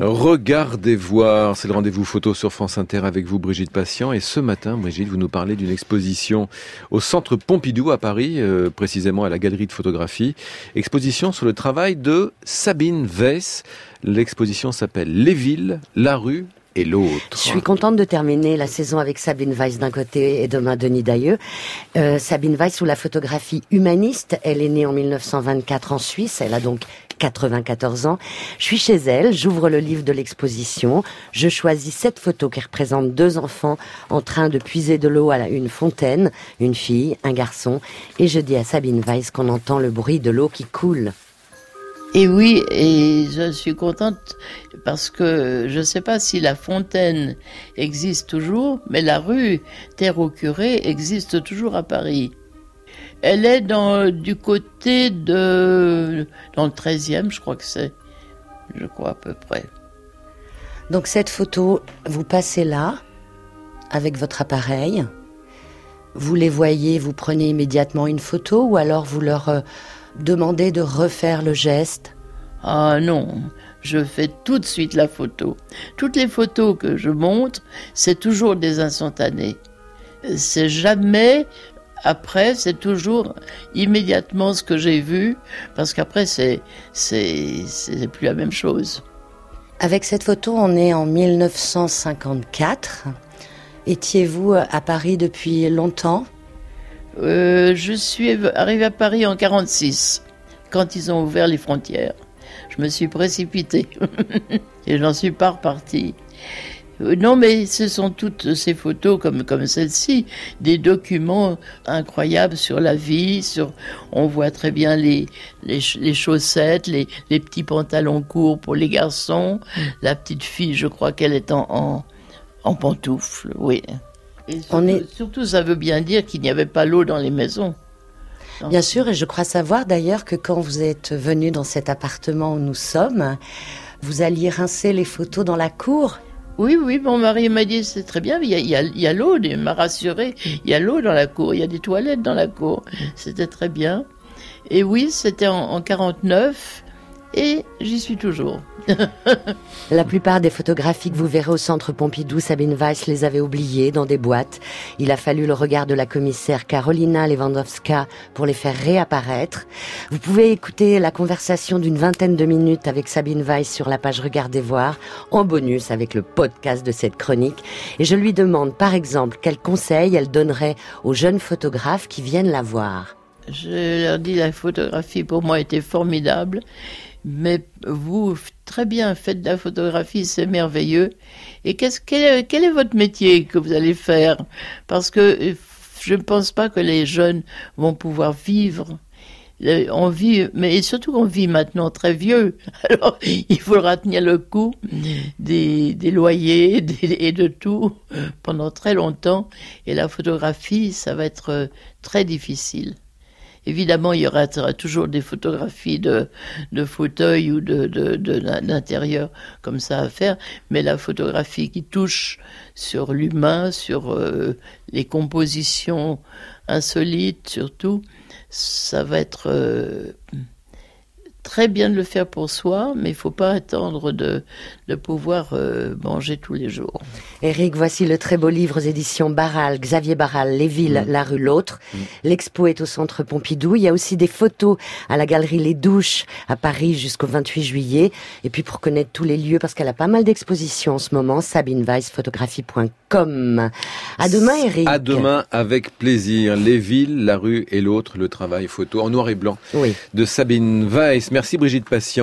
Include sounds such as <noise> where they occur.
Regardez voir, c'est le rendez-vous photo sur France Inter avec vous Brigitte Patient. Et ce matin Brigitte vous nous parlez d'une exposition au centre Pompidou à Paris, euh, précisément à la galerie de photographie, exposition sur le travail de Sabine Weiss. L'exposition s'appelle Les villes, la rue Je suis contente de terminer la saison avec Sabine Weiss d'un côté et demain Denis Dailleux. Euh, Sabine Weiss sous la photographie humaniste, elle est née en 1924 en Suisse, elle a donc 94 ans. Je suis chez elle, j'ouvre le livre de l'exposition, je choisis cette photo qui représente deux enfants en train de puiser de l'eau à une fontaine, une fille, un garçon, et je dis à Sabine Weiss qu'on entend le bruit de l'eau qui coule. Et oui, et je suis contente parce que je ne sais pas si la fontaine existe toujours, mais la rue Terre au Curé existe toujours à Paris. Elle est dans, du côté de. dans le 13e, je crois que c'est. Je crois à peu près. Donc cette photo, vous passez là, avec votre appareil. Vous les voyez, vous prenez immédiatement une photo ou alors vous leur demandez de refaire le geste Ah non, je fais tout de suite la photo. Toutes les photos que je montre, c'est toujours des instantanés. C'est jamais après, c'est toujours immédiatement ce que j'ai vu, parce qu'après, c'est, c'est, c'est plus la même chose. Avec cette photo, on est en 1954. Étiez-vous à Paris depuis longtemps? Euh, Je suis arrivé à Paris en 46, quand ils ont ouvert les frontières. Je me suis précipité <laughs> et j'en suis pas reparti. Euh, non, mais ce sont toutes ces photos comme, comme celle-ci, des documents incroyables sur la vie, sur, on voit très bien les, les, chaussettes, les, les, petits pantalons courts pour les garçons, la petite fille, je crois qu'elle est en, en, pantoufles, oui. Et surtout, on est... surtout, ça veut bien dire qu'il n'y avait pas l'eau dans les maisons. Bien sûr, et je crois savoir d'ailleurs que quand vous êtes venu dans cet appartement où nous sommes, vous alliez rincer les photos dans la cour oui, oui, mon mari m'a dit c'est très bien, il y a, il y a, l'eau, il m'a rassuré, il y a l'eau dans la cour, il y a des toilettes dans la cour, c'était très bien. Et oui, c'était en, en 49, et j'y suis toujours. <laughs> La plupart des photographies que vous verrez au centre Pompidou, Sabine Weiss les avait oubliées dans des boîtes. Il a fallu le regard de la commissaire Carolina Lewandowska pour les faire réapparaître. Vous pouvez écouter la conversation d'une vingtaine de minutes avec Sabine Weiss sur la page Regardez voir, en bonus avec le podcast de cette chronique. Et je lui demande par exemple quels conseils elle donnerait aux jeunes photographes qui viennent la voir. Je leur dis la photographie pour moi était formidable mais vous, très bien, faites de la photographie, c'est merveilleux. Et qu'est-ce, quel, quel, est votre métier que vous allez faire? Parce que euh, je ne pense pas que les jeunes vont pouvoir vivre. On vit, mais surtout on vit maintenant très vieux. <laughs> Alors il faudra tenir le coup des, des loyers <laughs> et de tout pendant très longtemps. Et la photographie, ça va être euh, très difficile. Évidemment, il y aura, toujours des photographies de, de fauteuils ou de, d'intérieur comme ça à faire, mais la photographie qui touche sur l'humain, sur euh, les compositions insolites surtout, ça va être euh, très bien de le faire pour soi, mais il faut pas attendre de, de pouvoir euh, manger tous les jours. Eric, voici le très beau livre aux éditions Barral, Xavier Barral, Les villes, mm. la rue, l'autre. Mm. L'expo est au centre Pompidou. Il y a aussi des photos à la galerie Les Douches à Paris jusqu'au 28 juillet. Et puis pour connaître tous les lieux, parce qu'elle a pas mal d'expositions en ce moment, sabineweiss-photographie.com. À demain, Eric. À demain, avec plaisir. Les villes, la rue et l'autre, le travail photo en noir et blanc oui. de Sabine Weiss. Merci Brigitte Patient.